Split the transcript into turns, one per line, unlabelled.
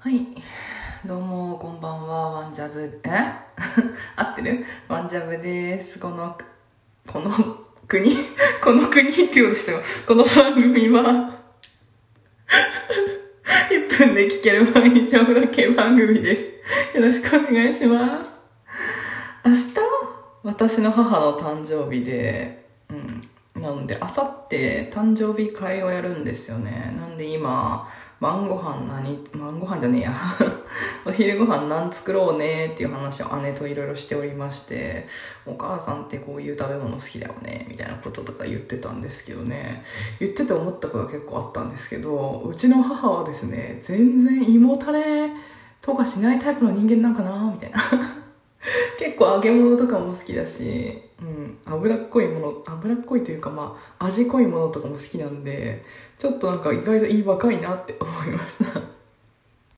はい。どうも、こんばんは、ワンジャブ、え？合ってる？ワンジャブです。この、この国？この国って言うとしたよ。この番組は、1分で聞ける毎日お風呂系番組です。よろしくお願いします。明日、私の母の誕生日で、うん。なので、あさって誕生日会をやるんですよね。なんで今、晩ご飯何、晩ご飯じゃねえや。お昼ご飯何作ろうねっていう話を姉といろいろしておりまして、お母さんってこういう食べ物好きだよね、みたいなこととか言ってたんですけどね。言ってて思ったことが結構あったんですけど、うちの母はですね、全然胃もたれとかしないタイプの人間なんかな、みたいな。結構揚げ物とかも好きだし、うん、脂っこいもの脂っこいというかまあ味濃いものとかも好きなんでちょっとなんか意外といい若いなって思いました。